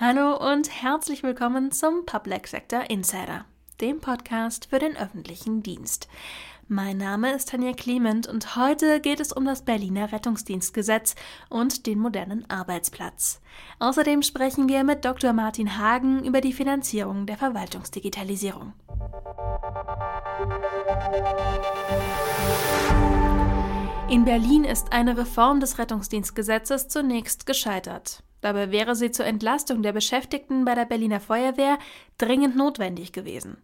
Hallo und herzlich willkommen zum Public Sector Insider, dem Podcast für den öffentlichen Dienst. Mein Name ist Tanja Clement und heute geht es um das Berliner Rettungsdienstgesetz und den modernen Arbeitsplatz. Außerdem sprechen wir mit Dr. Martin Hagen über die Finanzierung der Verwaltungsdigitalisierung. In Berlin ist eine Reform des Rettungsdienstgesetzes zunächst gescheitert. Dabei wäre sie zur Entlastung der Beschäftigten bei der Berliner Feuerwehr dringend notwendig gewesen.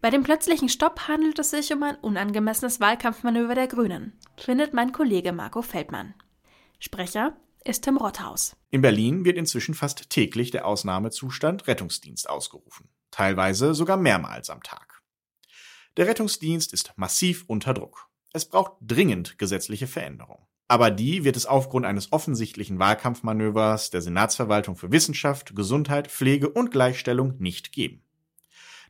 Bei dem plötzlichen Stopp handelt es sich um ein unangemessenes Wahlkampfmanöver der Grünen, findet mein Kollege Marco Feldmann. Sprecher ist Tim Rothaus. In Berlin wird inzwischen fast täglich der Ausnahmezustand Rettungsdienst ausgerufen, teilweise sogar mehrmals am Tag. Der Rettungsdienst ist massiv unter Druck. Es braucht dringend gesetzliche Veränderungen. Aber die wird es aufgrund eines offensichtlichen Wahlkampfmanövers der Senatsverwaltung für Wissenschaft, Gesundheit, Pflege und Gleichstellung nicht geben.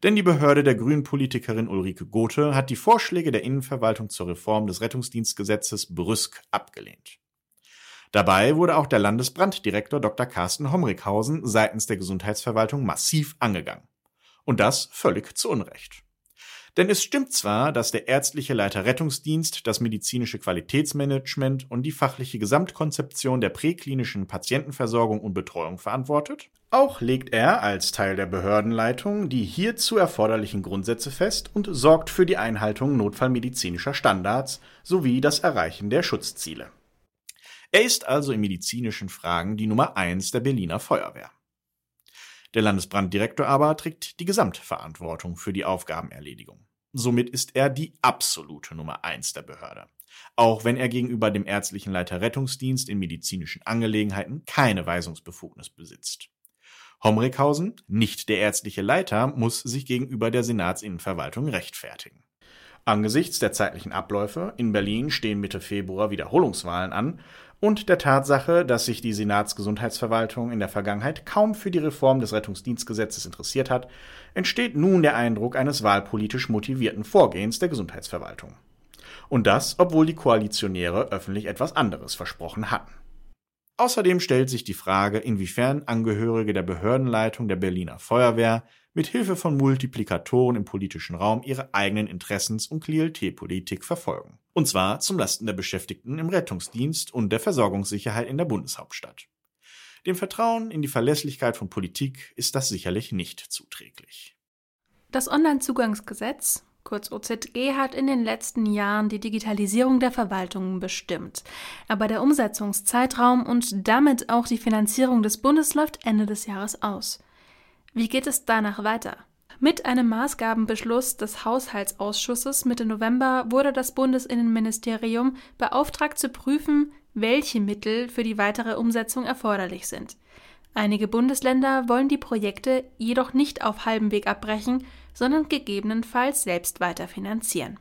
Denn die Behörde der Grünen-Politikerin Ulrike Gothe hat die Vorschläge der Innenverwaltung zur Reform des Rettungsdienstgesetzes brüsk abgelehnt. Dabei wurde auch der Landesbranddirektor Dr. Carsten Homrichhausen seitens der Gesundheitsverwaltung massiv angegangen. Und das völlig zu Unrecht. Denn es stimmt zwar, dass der ärztliche Leiter Rettungsdienst das medizinische Qualitätsmanagement und die fachliche Gesamtkonzeption der präklinischen Patientenversorgung und Betreuung verantwortet, auch legt er als Teil der Behördenleitung die hierzu erforderlichen Grundsätze fest und sorgt für die Einhaltung notfallmedizinischer Standards sowie das Erreichen der Schutzziele. Er ist also in medizinischen Fragen die Nummer eins der Berliner Feuerwehr. Der Landesbranddirektor aber trägt die Gesamtverantwortung für die Aufgabenerledigung. Somit ist er die absolute Nummer eins der Behörde. Auch wenn er gegenüber dem ärztlichen Leiter Rettungsdienst in medizinischen Angelegenheiten keine Weisungsbefugnis besitzt. Homrichhausen, nicht der ärztliche Leiter, muss sich gegenüber der Senatsinnenverwaltung rechtfertigen. Angesichts der zeitlichen Abläufe, in Berlin stehen Mitte Februar Wiederholungswahlen an, und der Tatsache, dass sich die Senatsgesundheitsverwaltung in der Vergangenheit kaum für die Reform des Rettungsdienstgesetzes interessiert hat, entsteht nun der Eindruck eines wahlpolitisch motivierten Vorgehens der Gesundheitsverwaltung. Und das, obwohl die Koalitionäre öffentlich etwas anderes versprochen hatten. Außerdem stellt sich die Frage, inwiefern Angehörige der Behördenleitung der Berliner Feuerwehr mit Hilfe von Multiplikatoren im politischen Raum ihre eigenen Interessens- und Klientelpolitik verfolgen. Und zwar zum Lasten der Beschäftigten im Rettungsdienst und der Versorgungssicherheit in der Bundeshauptstadt. Dem Vertrauen in die Verlässlichkeit von Politik ist das sicherlich nicht zuträglich. Das Onlinezugangsgesetz, kurz OZG, hat in den letzten Jahren die Digitalisierung der Verwaltungen bestimmt. Aber der Umsetzungszeitraum und damit auch die Finanzierung des Bundes läuft Ende des Jahres aus. Wie geht es danach weiter? Mit einem Maßgabenbeschluss des Haushaltsausschusses Mitte November wurde das Bundesinnenministerium beauftragt zu prüfen, welche Mittel für die weitere Umsetzung erforderlich sind. Einige Bundesländer wollen die Projekte jedoch nicht auf halbem Weg abbrechen, sondern gegebenenfalls selbst weiterfinanzieren.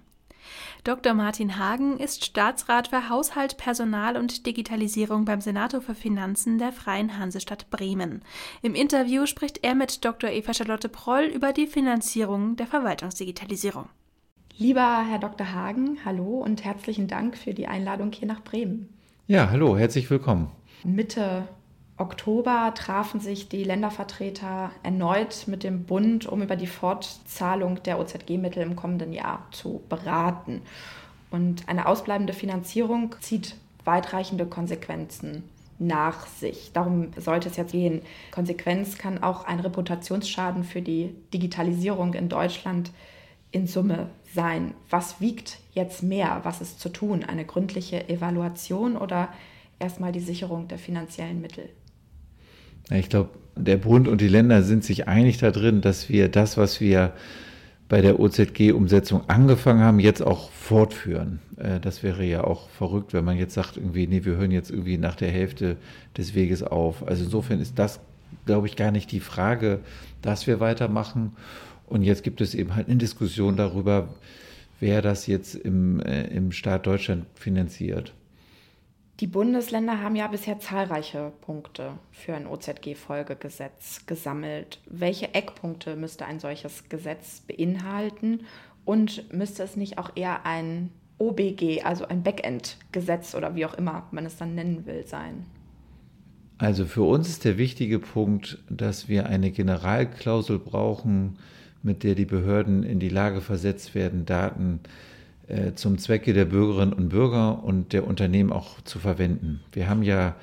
Dr. Martin Hagen ist Staatsrat für Haushalt, Personal und Digitalisierung beim Senator für Finanzen der Freien Hansestadt Bremen. Im Interview spricht er mit Dr. Eva Charlotte Proll über die Finanzierung der Verwaltungsdigitalisierung. Lieber Herr Dr. Hagen, hallo und herzlichen Dank für die Einladung hier nach Bremen. Ja, hallo, herzlich willkommen. Mitte Oktober trafen sich die Ländervertreter erneut mit dem Bund, um über die Fortzahlung der OZG-Mittel im kommenden Jahr zu beraten. Und eine ausbleibende Finanzierung zieht weitreichende Konsequenzen nach sich. Darum sollte es jetzt gehen. Konsequenz kann auch ein Reputationsschaden für die Digitalisierung in Deutschland in Summe sein. Was wiegt jetzt mehr? Was ist zu tun? Eine gründliche Evaluation oder erstmal die Sicherung der finanziellen Mittel? Ich glaube, der Bund und die Länder sind sich einig darin, dass wir das, was wir bei der OZG-Umsetzung angefangen haben, jetzt auch fortführen. Äh, das wäre ja auch verrückt, wenn man jetzt sagt, irgendwie, nee, wir hören jetzt irgendwie nach der Hälfte des Weges auf. Also insofern ist das, glaube ich, gar nicht die Frage, dass wir weitermachen. Und jetzt gibt es eben halt eine Diskussion darüber, wer das jetzt im, äh, im Staat Deutschland finanziert. Die Bundesländer haben ja bisher zahlreiche Punkte für ein OZG-Folgegesetz gesammelt. Welche Eckpunkte müsste ein solches Gesetz beinhalten? Und müsste es nicht auch eher ein OBG, also ein Backend-Gesetz oder wie auch immer man es dann nennen will, sein? Also für uns ist der wichtige Punkt, dass wir eine Generalklausel brauchen, mit der die Behörden in die Lage versetzt werden, Daten äh, zum Zwecke der Bürgerinnen und Bürger und der Unternehmen auch zu verwenden. Wir haben ja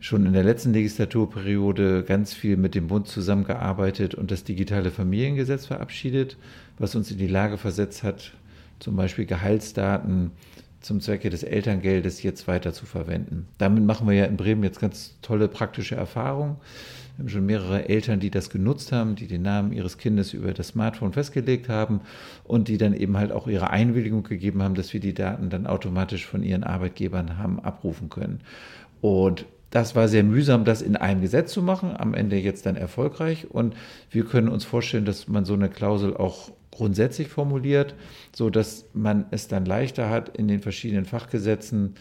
schon in der letzten Legislaturperiode ganz viel mit dem Bund zusammengearbeitet und das digitale Familiengesetz verabschiedet, was uns in die Lage versetzt hat, zum Beispiel Gehaltsdaten zum Zwecke des Elterngeldes jetzt weiter zu verwenden. Damit machen wir ja in Bremen jetzt ganz tolle praktische Erfahrungen. Wir haben schon mehrere Eltern, die das genutzt haben, die den Namen ihres Kindes über das Smartphone festgelegt haben und die dann eben halt auch ihre Einwilligung gegeben haben, dass wir die Daten dann automatisch von ihren Arbeitgebern haben abrufen können. Und das war sehr mühsam, das in einem Gesetz zu machen, am Ende jetzt dann erfolgreich. Und wir können uns vorstellen, dass man so eine Klausel auch grundsätzlich formuliert, so dass man es dann leichter hat, in den verschiedenen Fachgesetzen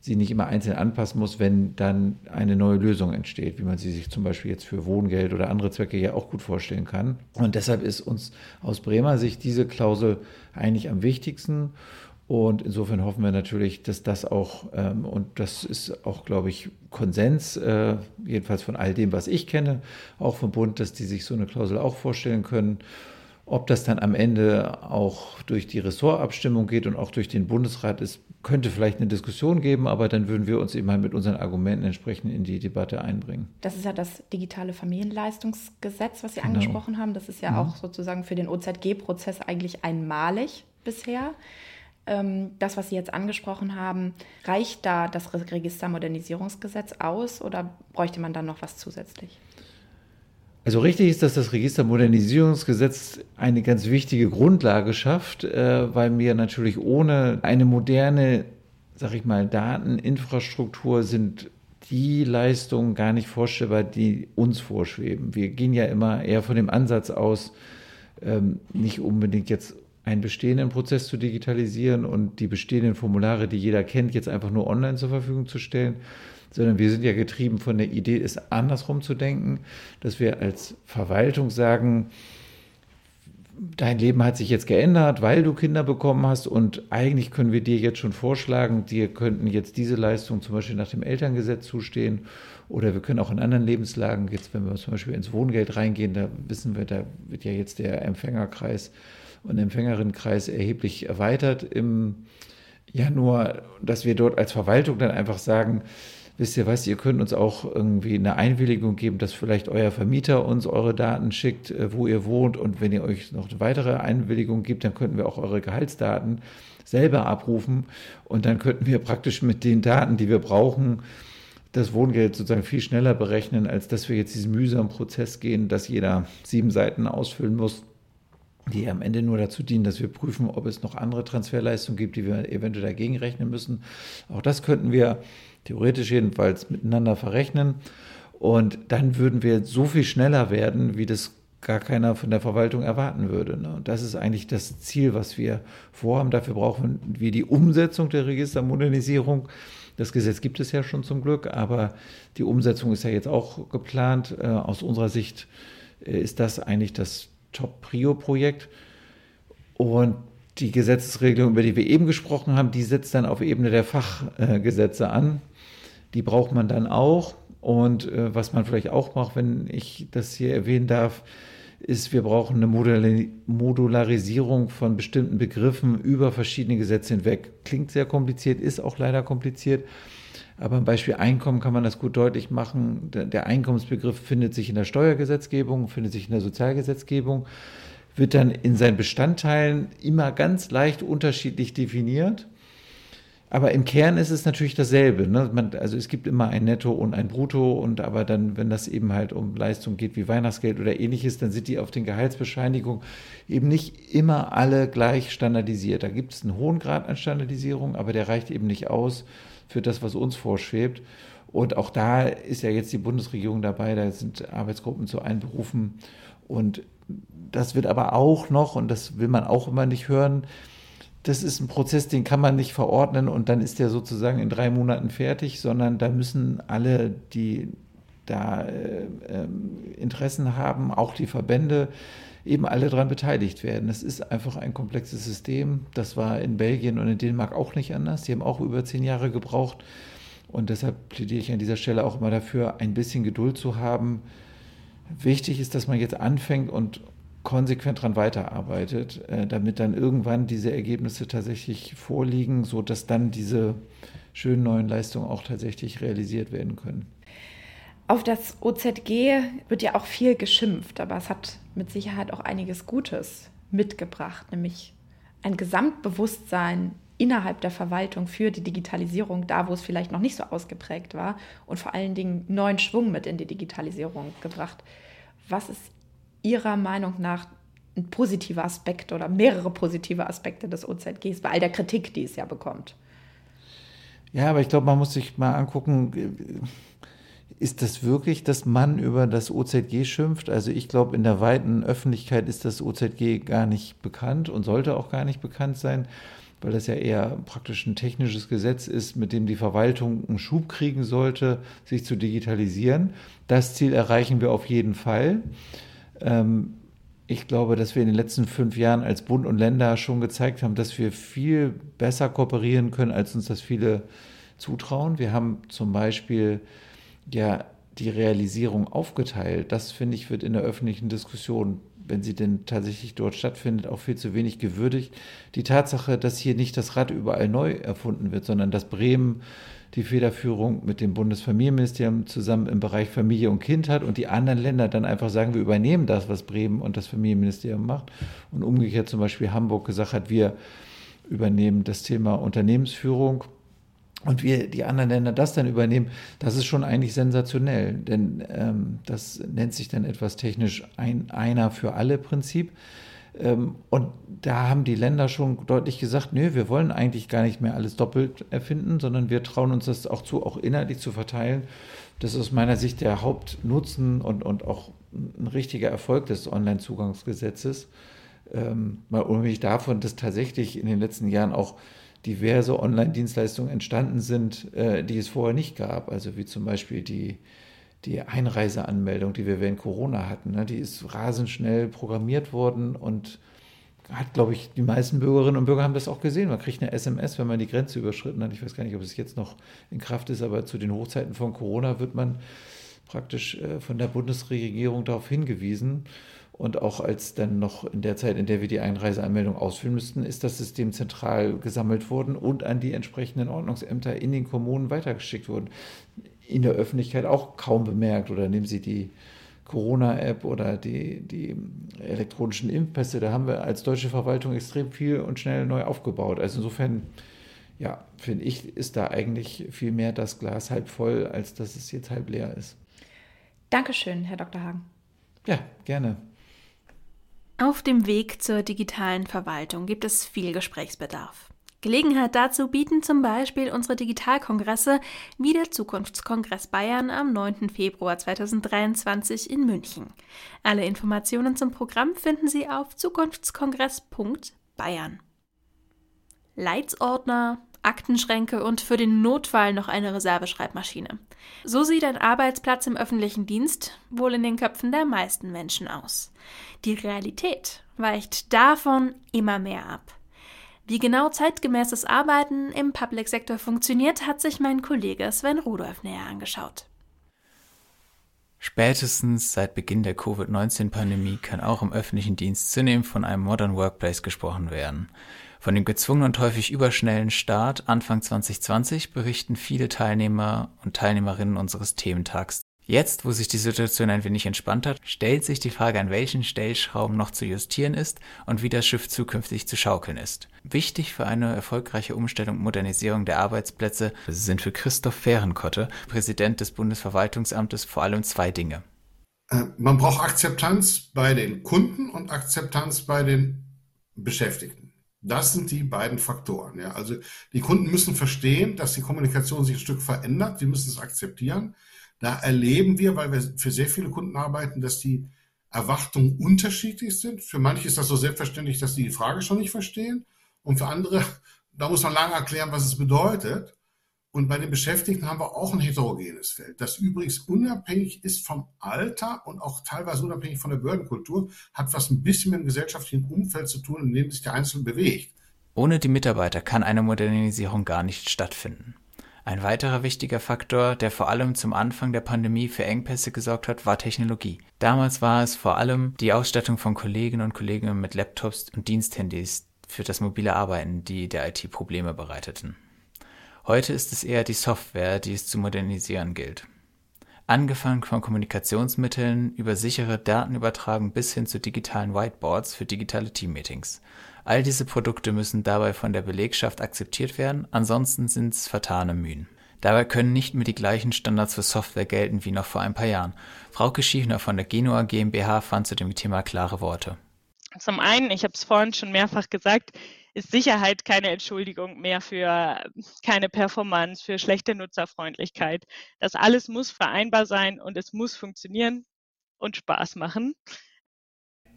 sie nicht immer einzeln anpassen muss, wenn dann eine neue Lösung entsteht, wie man sie sich zum Beispiel jetzt für Wohngeld oder andere Zwecke ja auch gut vorstellen kann. Und deshalb ist uns aus Bremer Sicht diese Klausel eigentlich am wichtigsten. Und insofern hoffen wir natürlich, dass das auch, ähm, und das ist auch, glaube ich, Konsens, äh, jedenfalls von all dem, was ich kenne, auch vom Bund, dass die sich so eine Klausel auch vorstellen können. Ob das dann am Ende auch durch die Ressortabstimmung geht und auch durch den Bundesrat ist, könnte vielleicht eine Diskussion geben, aber dann würden wir uns eben mal mit unseren Argumenten entsprechend in die Debatte einbringen. Das ist ja das digitale Familienleistungsgesetz, was Sie genau. angesprochen haben. Das ist ja mhm. auch sozusagen für den OZG-Prozess eigentlich einmalig bisher. Ähm, das, was Sie jetzt angesprochen haben, reicht da das Registermodernisierungsgesetz aus oder bräuchte man dann noch was zusätzlich? Also richtig ist, dass das Registermodernisierungsgesetz eine ganz wichtige Grundlage schafft, äh, weil wir natürlich ohne eine moderne, sag ich mal, Dateninfrastruktur sind die Leistungen gar nicht vorstellbar, die uns vorschweben. Wir gehen ja immer eher von dem Ansatz aus, ähm, nicht unbedingt jetzt einen bestehenden Prozess zu digitalisieren und die bestehenden Formulare, die jeder kennt, jetzt einfach nur online zur Verfügung zu stellen, sondern wir sind ja getrieben von der Idee, es andersrum zu denken, dass wir als Verwaltung sagen, dein Leben hat sich jetzt geändert, weil du Kinder bekommen hast und eigentlich können wir dir jetzt schon vorschlagen, dir könnten jetzt diese Leistungen zum Beispiel nach dem Elterngesetz zustehen oder wir können auch in anderen Lebenslagen, jetzt wenn wir zum Beispiel ins Wohngeld reingehen, da wissen wir, da wird ja jetzt der Empfängerkreis und Empfängerinnenkreis erheblich erweitert im Januar, dass wir dort als Verwaltung dann einfach sagen, wisst ihr was, ihr könnt uns auch irgendwie eine Einwilligung geben, dass vielleicht euer Vermieter uns eure Daten schickt, äh, wo ihr wohnt. Und wenn ihr euch noch eine weitere Einwilligung gibt, dann könnten wir auch eure Gehaltsdaten selber abrufen. Und dann könnten wir praktisch mit den Daten, die wir brauchen, das Wohngeld sozusagen viel schneller berechnen, als dass wir jetzt diesen mühsamen Prozess gehen, dass jeder sieben Seiten ausfüllen muss, die am Ende nur dazu dienen, dass wir prüfen, ob es noch andere Transferleistungen gibt, die wir eventuell dagegen rechnen müssen. Auch das könnten wir theoretisch jedenfalls miteinander verrechnen. Und dann würden wir so viel schneller werden, wie das gar keiner von der Verwaltung erwarten würde. Ne? Und das ist eigentlich das Ziel, was wir vorhaben. Dafür brauchen wir die Umsetzung der Registermodernisierung. Das Gesetz gibt es ja schon zum Glück, aber die Umsetzung ist ja jetzt auch geplant. Äh, aus unserer Sicht äh, ist das eigentlich das Top-Prio-Projekt. Und die Gesetzesregelung, über die wir eben gesprochen haben, die setzt dann auf Ebene der Fachgesetze an. Die braucht man dann auch. Und äh, was man vielleicht auch macht, wenn ich das hier erwähnen darf, ist, wir brauchen eine Modularisierung von bestimmten Begriffen über verschiedene Gesetze hinweg. Klingt sehr kompliziert, ist auch leider kompliziert. Aber im Beispiel Einkommen kann man das gut deutlich machen. Der Einkommensbegriff findet sich in der Steuergesetzgebung, findet sich in der Sozialgesetzgebung, wird dann in seinen Bestandteilen immer ganz leicht unterschiedlich definiert. Aber im Kern ist es natürlich dasselbe. Ne? Man, also es gibt immer ein Netto und ein Brutto und aber dann, wenn das eben halt um Leistung geht wie Weihnachtsgeld oder ähnliches, dann sind die auf den Gehaltsbescheinigungen eben nicht immer alle gleich standardisiert. Da gibt es einen hohen Grad an Standardisierung, aber der reicht eben nicht aus für das, was uns vorschwebt. Und auch da ist ja jetzt die Bundesregierung dabei, da sind Arbeitsgruppen zu einberufen. Und das wird aber auch noch, und das will man auch immer nicht hören, das ist ein Prozess, den kann man nicht verordnen und dann ist der sozusagen in drei Monaten fertig, sondern da müssen alle, die da äh, äh, Interessen haben, auch die Verbände, eben alle daran beteiligt werden. Es ist einfach ein komplexes System. Das war in Belgien und in Dänemark auch nicht anders. Die haben auch über zehn Jahre gebraucht. Und deshalb plädiere ich an dieser Stelle auch immer dafür, ein bisschen Geduld zu haben. Wichtig ist, dass man jetzt anfängt und konsequent daran weiterarbeitet, äh, damit dann irgendwann diese Ergebnisse tatsächlich vorliegen, sodass dann diese schönen neuen Leistungen auch tatsächlich realisiert werden können. Auf das OZG wird ja auch viel geschimpft, aber es hat mit Sicherheit auch einiges Gutes mitgebracht, nämlich ein Gesamtbewusstsein innerhalb der Verwaltung für die Digitalisierung, da wo es vielleicht noch nicht so ausgeprägt war und vor allen Dingen neuen Schwung mit in die Digitalisierung gebracht. Was ist Ihrer Meinung nach ein positiver Aspekt oder mehrere positive Aspekte des OZGs bei all der Kritik, die es ja bekommt? Ja, aber ich glaube, man muss sich mal angucken, ist das wirklich, dass man über das OZG schimpft? Also ich glaube, in der weiten Öffentlichkeit ist das OZG gar nicht bekannt und sollte auch gar nicht bekannt sein, weil das ja eher praktisch ein technisches Gesetz ist, mit dem die Verwaltung einen Schub kriegen sollte, sich zu digitalisieren. Das Ziel erreichen wir auf jeden Fall. Ähm, ich glaube, dass wir in den letzten fünf Jahren als Bund und Länder schon gezeigt haben, dass wir viel besser kooperieren können, als uns das viele zutrauen. Wir haben zum Beispiel ja die Realisierung aufgeteilt. Das, finde ich, wird in der öffentlichen Diskussion, wenn sie denn tatsächlich dort stattfindet, auch viel zu wenig gewürdigt. Die Tatsache, dass hier nicht das Rad überall neu erfunden wird, sondern dass Bremen die Federführung mit dem Bundesfamilienministerium zusammen im Bereich Familie und Kind hat und die anderen Länder dann einfach sagen, wir übernehmen das, was Bremen und das Familienministerium macht. Und umgekehrt zum Beispiel Hamburg gesagt hat, wir übernehmen das Thema Unternehmensführung und wir die anderen Länder das dann übernehmen, das ist schon eigentlich sensationell, denn ähm, das nennt sich dann etwas technisch ein einer für alle Prinzip. Ähm, und da haben die Länder schon deutlich gesagt, nö, wir wollen eigentlich gar nicht mehr alles doppelt erfinden, sondern wir trauen uns das auch zu, auch inhaltlich zu verteilen. Das ist aus meiner Sicht der Hauptnutzen und, und auch ein richtiger Erfolg des Online-Zugangsgesetzes. Ähm, mal unabhängig davon, dass tatsächlich in den letzten Jahren auch diverse Online-Dienstleistungen entstanden sind, äh, die es vorher nicht gab. Also wie zum Beispiel die, die Einreiseanmeldung, die wir während Corona hatten. Ne? Die ist rasend schnell programmiert worden und hat, glaube ich, die meisten Bürgerinnen und Bürger haben das auch gesehen. Man kriegt eine SMS, wenn man die Grenze überschritten hat. Ich weiß gar nicht, ob es jetzt noch in Kraft ist, aber zu den Hochzeiten von Corona wird man praktisch äh, von der Bundesregierung darauf hingewiesen. Und auch als dann noch in der Zeit, in der wir die Einreiseanmeldung ausfüllen müssten, ist das System zentral gesammelt worden und an die entsprechenden Ordnungsämter in den Kommunen weitergeschickt worden. In der Öffentlichkeit auch kaum bemerkt. Oder nehmen Sie die Corona-App oder die, die elektronischen Impfpässe. Da haben wir als deutsche Verwaltung extrem viel und schnell neu aufgebaut. Also insofern, ja, finde ich, ist da eigentlich viel mehr das Glas halb voll, als dass es jetzt halb leer ist. Dankeschön, Herr Dr. Hagen. Ja, gerne. Auf dem Weg zur digitalen Verwaltung gibt es viel Gesprächsbedarf. Gelegenheit dazu bieten zum Beispiel unsere Digitalkongresse wie der Zukunftskongress Bayern am 9. Februar 2023 in München. Alle Informationen zum Programm finden Sie auf zukunftskongress.bayern. Leitsordner, Aktenschränke und für den Notfall noch eine Reserveschreibmaschine. So sieht ein Arbeitsplatz im öffentlichen Dienst wohl in den Köpfen der meisten Menschen aus. Die Realität weicht davon immer mehr ab. Wie genau zeitgemäßes Arbeiten im Public Sektor funktioniert, hat sich mein Kollege Sven Rudolf näher angeschaut. Spätestens seit Beginn der Covid-19-Pandemie kann auch im öffentlichen Dienst zunehmend von einem Modern Workplace gesprochen werden. Von dem gezwungenen und häufig überschnellen Start Anfang 2020 berichten viele Teilnehmer und Teilnehmerinnen unseres Thementags. Jetzt, wo sich die Situation ein wenig entspannt hat, stellt sich die Frage, an welchen Stellschrauben noch zu justieren ist und wie das Schiff zukünftig zu schaukeln ist. Wichtig für eine erfolgreiche Umstellung und Modernisierung der Arbeitsplätze sind für Christoph Fehrenkotte, Präsident des Bundesverwaltungsamtes, vor allem zwei Dinge. Äh, man braucht Akzeptanz bei den Kunden und Akzeptanz bei den Beschäftigten. Das sind die beiden Faktoren. Ja. Also die Kunden müssen verstehen, dass die Kommunikation sich ein Stück verändert. Sie müssen es akzeptieren. Da erleben wir, weil wir für sehr viele Kunden arbeiten, dass die Erwartungen unterschiedlich sind. Für manche ist das so selbstverständlich, dass die die Frage schon nicht verstehen. Und für andere, da muss man lange erklären, was es bedeutet. Und bei den Beschäftigten haben wir auch ein heterogenes Feld, das übrigens unabhängig ist vom Alter und auch teilweise unabhängig von der Behördenkultur, hat was ein bisschen mit dem gesellschaftlichen Umfeld zu tun, in dem sich der Einzelne bewegt. Ohne die Mitarbeiter kann eine Modernisierung gar nicht stattfinden. Ein weiterer wichtiger Faktor, der vor allem zum Anfang der Pandemie für Engpässe gesorgt hat, war Technologie. Damals war es vor allem die Ausstattung von Kolleginnen und Kollegen mit Laptops und Diensthandys für das mobile Arbeiten, die der IT Probleme bereiteten. Heute ist es eher die Software, die es zu modernisieren gilt. Angefangen von Kommunikationsmitteln über sichere Datenübertragung bis hin zu digitalen Whiteboards für digitale Teammeetings. All diese Produkte müssen dabei von der Belegschaft akzeptiert werden, ansonsten sind es vertane Mühen. Dabei können nicht mehr die gleichen Standards für Software gelten wie noch vor ein paar Jahren. Frauke Schiefner von der Genua GmbH fand zu dem Thema klare Worte. Zum einen, ich habe es vorhin schon mehrfach gesagt, ist Sicherheit keine Entschuldigung mehr für keine Performance, für schlechte Nutzerfreundlichkeit. Das alles muss vereinbar sein und es muss funktionieren und Spaß machen.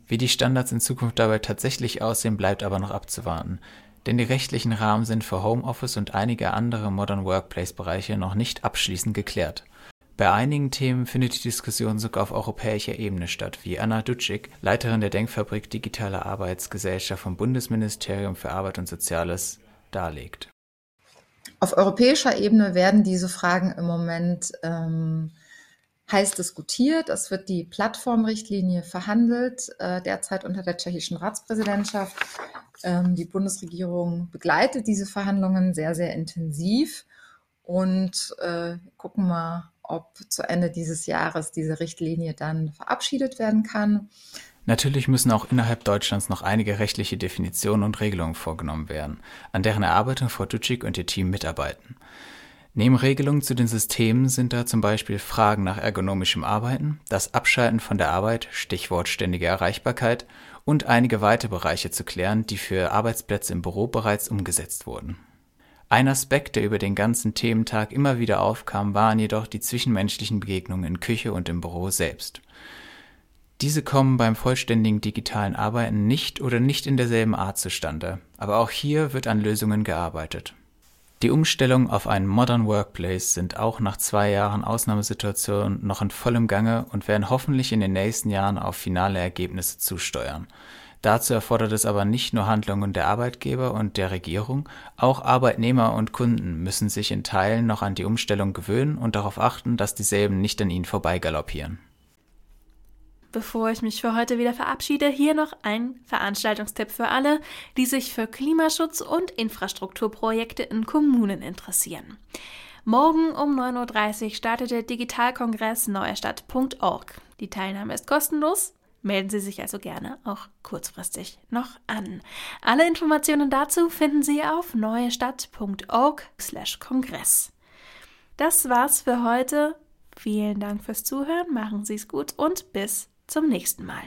Wie die Standards in Zukunft dabei tatsächlich aussehen, bleibt aber noch abzuwarten. Denn die rechtlichen Rahmen sind für Homeoffice und einige andere Modern Workplace-Bereiche noch nicht abschließend geklärt. Bei einigen Themen findet die Diskussion sogar auf europäischer Ebene statt, wie Anna Dutschik, Leiterin der Denkfabrik Digitale Arbeitsgesellschaft vom Bundesministerium für Arbeit und Soziales, darlegt. Auf europäischer Ebene werden diese Fragen im Moment ähm, heiß diskutiert. Es wird die Plattformrichtlinie verhandelt, äh, derzeit unter der tschechischen Ratspräsidentschaft. Ähm, die Bundesregierung begleitet diese Verhandlungen sehr, sehr intensiv und äh, gucken mal, ob zu Ende dieses Jahres diese Richtlinie dann verabschiedet werden kann. Natürlich müssen auch innerhalb Deutschlands noch einige rechtliche Definitionen und Regelungen vorgenommen werden, an deren Erarbeitung Frau Dutschik und ihr Team mitarbeiten. Neben Regelungen zu den Systemen sind da zum Beispiel Fragen nach ergonomischem Arbeiten, das Abschalten von der Arbeit, Stichwort ständige Erreichbarkeit und einige weitere Bereiche zu klären, die für Arbeitsplätze im Büro bereits umgesetzt wurden. Ein Aspekt, der über den ganzen Thementag immer wieder aufkam, waren jedoch die zwischenmenschlichen Begegnungen in Küche und im Büro selbst. Diese kommen beim vollständigen digitalen Arbeiten nicht oder nicht in derselben Art zustande, aber auch hier wird an Lösungen gearbeitet. Die Umstellung auf einen Modern Workplace sind auch nach zwei Jahren Ausnahmesituation noch in vollem Gange und werden hoffentlich in den nächsten Jahren auf finale Ergebnisse zusteuern. Dazu erfordert es aber nicht nur Handlungen der Arbeitgeber und der Regierung, auch Arbeitnehmer und Kunden müssen sich in Teilen noch an die Umstellung gewöhnen und darauf achten, dass dieselben nicht an ihnen vorbeigaloppieren. Bevor ich mich für heute wieder verabschiede, hier noch ein Veranstaltungstipp für alle, die sich für Klimaschutz und Infrastrukturprojekte in Kommunen interessieren. Morgen um 9.30 Uhr startet der Digitalkongress neuestadt.org. Die Teilnahme ist kostenlos Melden Sie sich also gerne auch kurzfristig noch an. Alle Informationen dazu finden Sie auf neuestadt.org/kongress. Das war's für heute. Vielen Dank fürs Zuhören, machen Sie es gut und bis zum nächsten Mal.